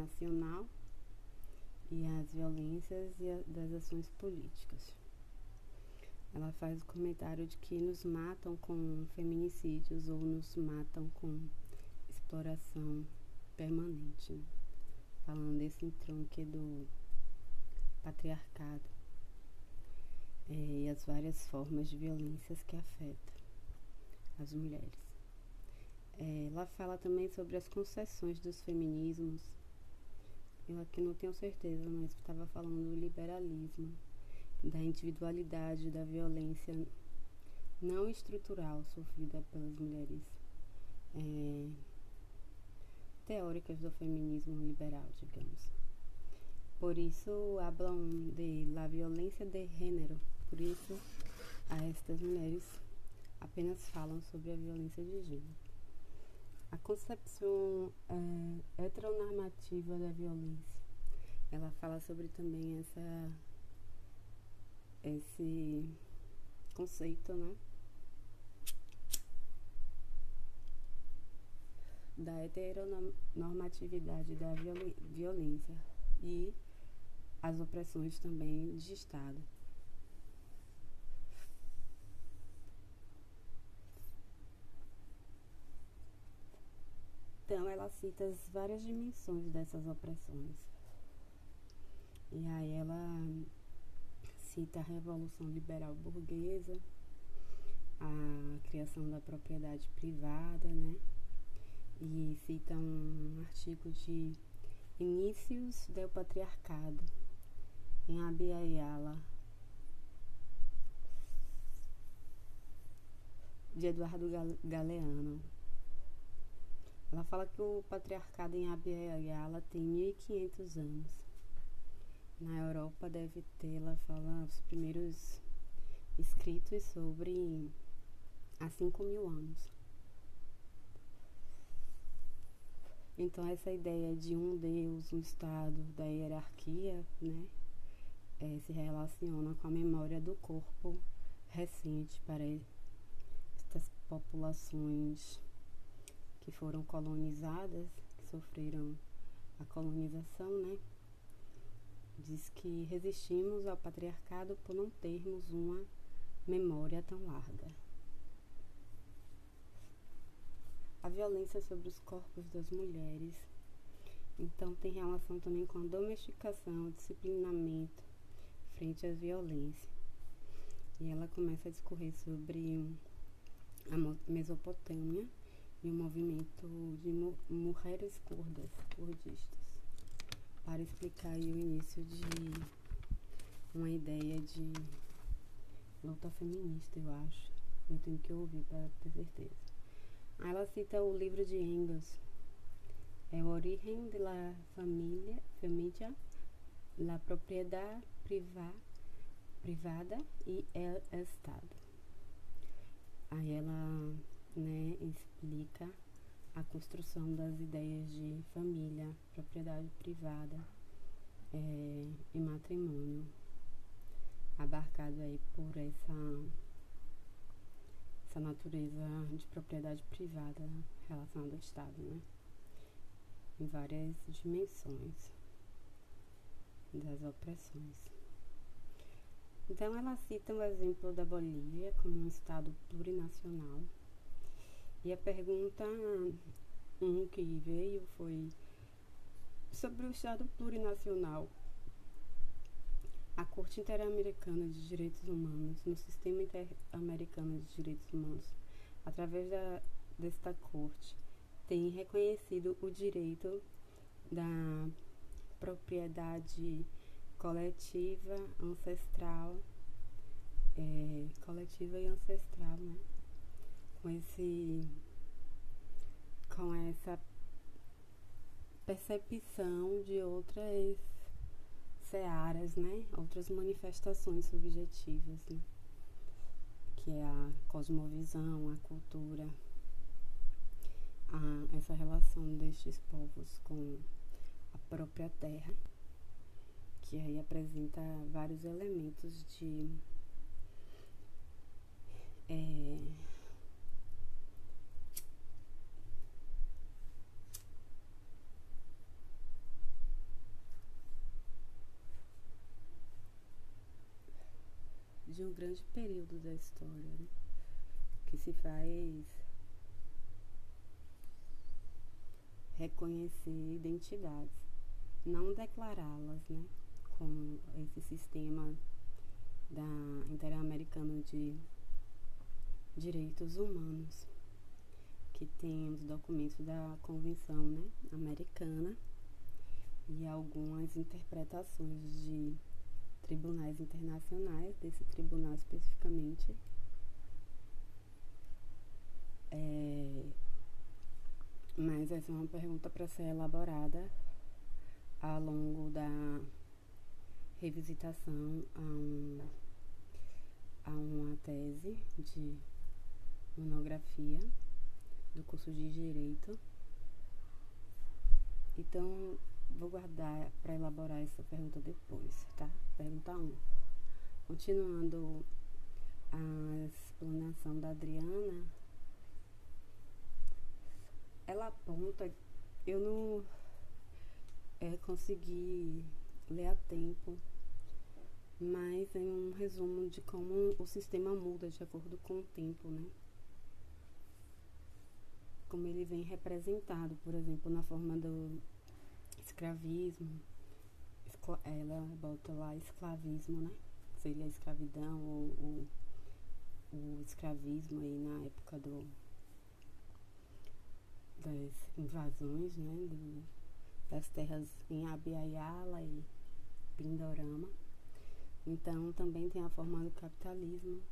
nacional e as violências e a, das ações políticas. Ela faz o comentário de que nos matam com feminicídios ou nos matam com exploração permanente, né? falando desse entronque do patriarcado é, e as várias formas de violências que afetam as mulheres. É, ela fala também sobre as concessões dos feminismos. Eu aqui não tenho certeza, mas estava falando do liberalismo, da individualidade, da violência não estrutural sofrida pelas mulheres é, teóricas do feminismo liberal, digamos. Por isso, hablam de la violência de gênero. Por isso, a estas mulheres apenas falam sobre a violência de gênero. A concepção é, heteronormativa da violência. Ela fala sobre também essa esse conceito, né? Da heteronormatividade da violência e as opressões também de Estado. Então, ela cita as várias dimensões dessas opressões. E aí ela cita a Revolução Liberal Burguesa, a criação da propriedade privada, né? E cita um artigo de Inícios do Patriarcado, em Abiyala, de Eduardo Galeano. Ela fala que o patriarcado em Abiyala tem 1500 anos. Na Europa deve ter, ela fala, os primeiros escritos sobre há 5 mil anos. Então essa ideia de um Deus, um Estado, da hierarquia, né, é, se relaciona com a memória do corpo recente para estas populações que foram colonizadas, que sofreram a colonização, né? Diz que resistimos ao patriarcado por não termos uma memória tão larga. A violência sobre os corpos das mulheres, então, tem relação também com a domesticação, o disciplinamento frente às violências. E ela começa a discorrer sobre a Mesopotâmia e o movimento de mulheres curdas, kurdistas, para explicar o início de uma ideia de luta feminista, eu acho. Eu tenho que ouvir para ter certeza. Aí ela cita o livro de Engels, é o Origen de la Familia, Familia, la Propriedade priva, Privada e el Estado. Aí ela né, explica a construção das ideias de família, propriedade privada é, e matrimônio, abarcado aí por essa, essa natureza de propriedade privada relacionada ao Estado, né? Em várias dimensões das opressões. Então, ela cita o exemplo da Bolívia como um Estado plurinacional e a pergunta um que veio foi sobre o Estado plurinacional. A Corte Interamericana de Direitos Humanos, no Sistema Interamericano de Direitos Humanos, através da, desta Corte, tem reconhecido o direito da propriedade coletiva, ancestral, é, coletiva e ancestral, né? Com esse com essa percepção de outras searas, né? Outras manifestações subjetivas, né? Que é a cosmovisão, a cultura, a, essa relação destes povos com a própria terra, que aí apresenta vários elementos de é, de um grande período da história, né? que se faz reconhecer identidades, não declará-las, né? Com esse sistema da Interamericana de Direitos Humanos, que tem os documentos da Convenção né, Americana e algumas interpretações de tribunais internacionais, desse tribunal especificamente. É, mas essa é uma pergunta para ser elaborada ao longo da revisitação a, um, a uma tese de monografia do curso de Direito. Então, vou guardar para elaborar essa pergunta depois, tá? Pergunta 1. Continuando a explanação da Adriana, ela aponta, eu não é, consegui ler a tempo, mas é um resumo de como o sistema muda de acordo com o tempo, né? Como ele vem representado, por exemplo, na forma do escravismo, ela bota lá esclavismo, né? Seria a escravidão ou o, o escravismo aí na época do, das invasões, né? Do, das terras em Abiayala e Pindorama. Então também tem a forma do capitalismo,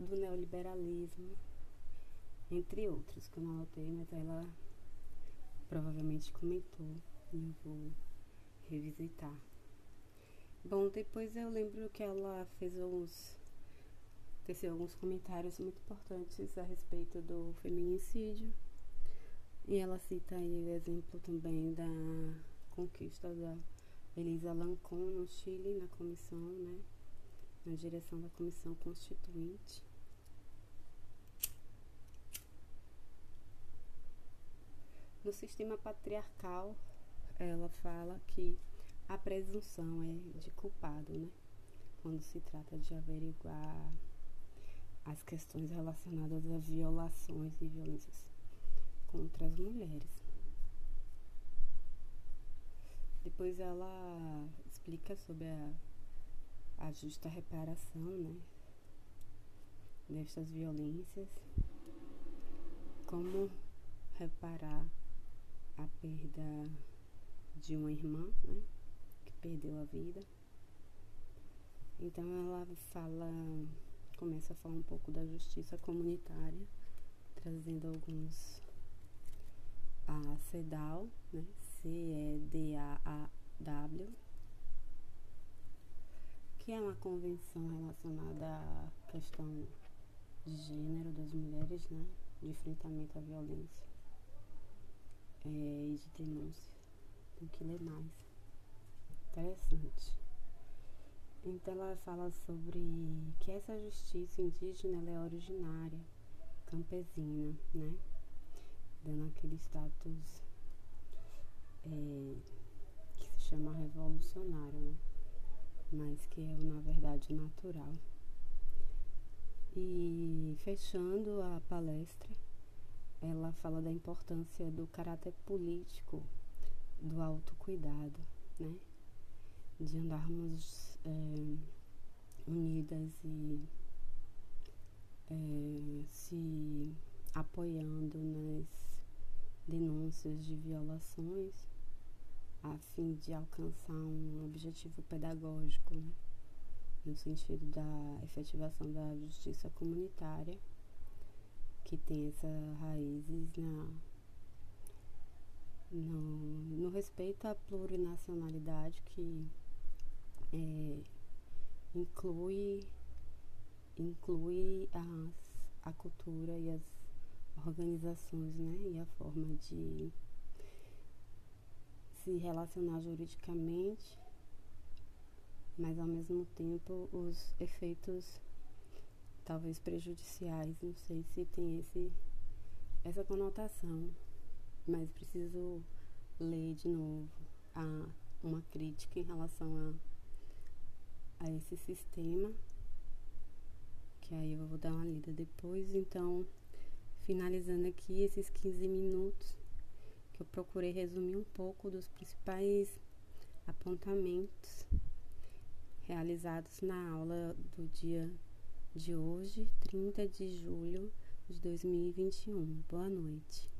do neoliberalismo, entre outros, que eu não anotei, mas ela provavelmente comentou e eu vou revisitar. Bom, depois eu lembro que ela fez alguns teceu alguns comentários muito importantes a respeito do feminicídio. E ela cita aí o exemplo também da conquista da Elisa Lancon no Chile, na comissão, né? Na direção da comissão constituinte. No sistema patriarcal, ela fala que a presunção é de culpado, né? Quando se trata de averiguar as questões relacionadas a violações e violências contra as mulheres. Depois ela explica sobre a, a justa reparação, né? Destas violências, como reparar a perda de uma irmã, né, que perdeu a vida. Então ela fala, começa a falar um pouco da justiça comunitária, trazendo alguns a CEDAW, né, C-E-D-A-A-W, que é uma convenção relacionada à questão de gênero das mulheres, né, de enfrentamento à violência é, de denúncia. Tem que ler mais. Interessante. Então ela fala sobre que essa justiça indígena é originária, campesina, né? Dando aquele status é, que se chama revolucionário, né? Mas que é na verdade natural. E fechando a palestra, ela fala da importância do caráter político do autocuidado, né? De andarmos é, unidas e é, se apoiando nas denúncias de violações a fim de alcançar um objetivo pedagógico, né? no sentido da efetivação da justiça comunitária que tem essas raízes na, no, no respeito à plurinacionalidade que é, inclui inclui as, a cultura e as organizações, né, e a forma de se relacionar juridicamente, mas ao mesmo tempo os efeitos talvez prejudiciais, não sei se tem esse, essa conotação, mas preciso ler de novo a, uma crítica em relação a, a esse sistema, que aí eu vou dar uma lida depois. Então, finalizando aqui esses 15 minutos, que eu procurei resumir um pouco dos principais apontamentos realizados na aula do dia de hoje, 30 de julho de 2021. Boa noite.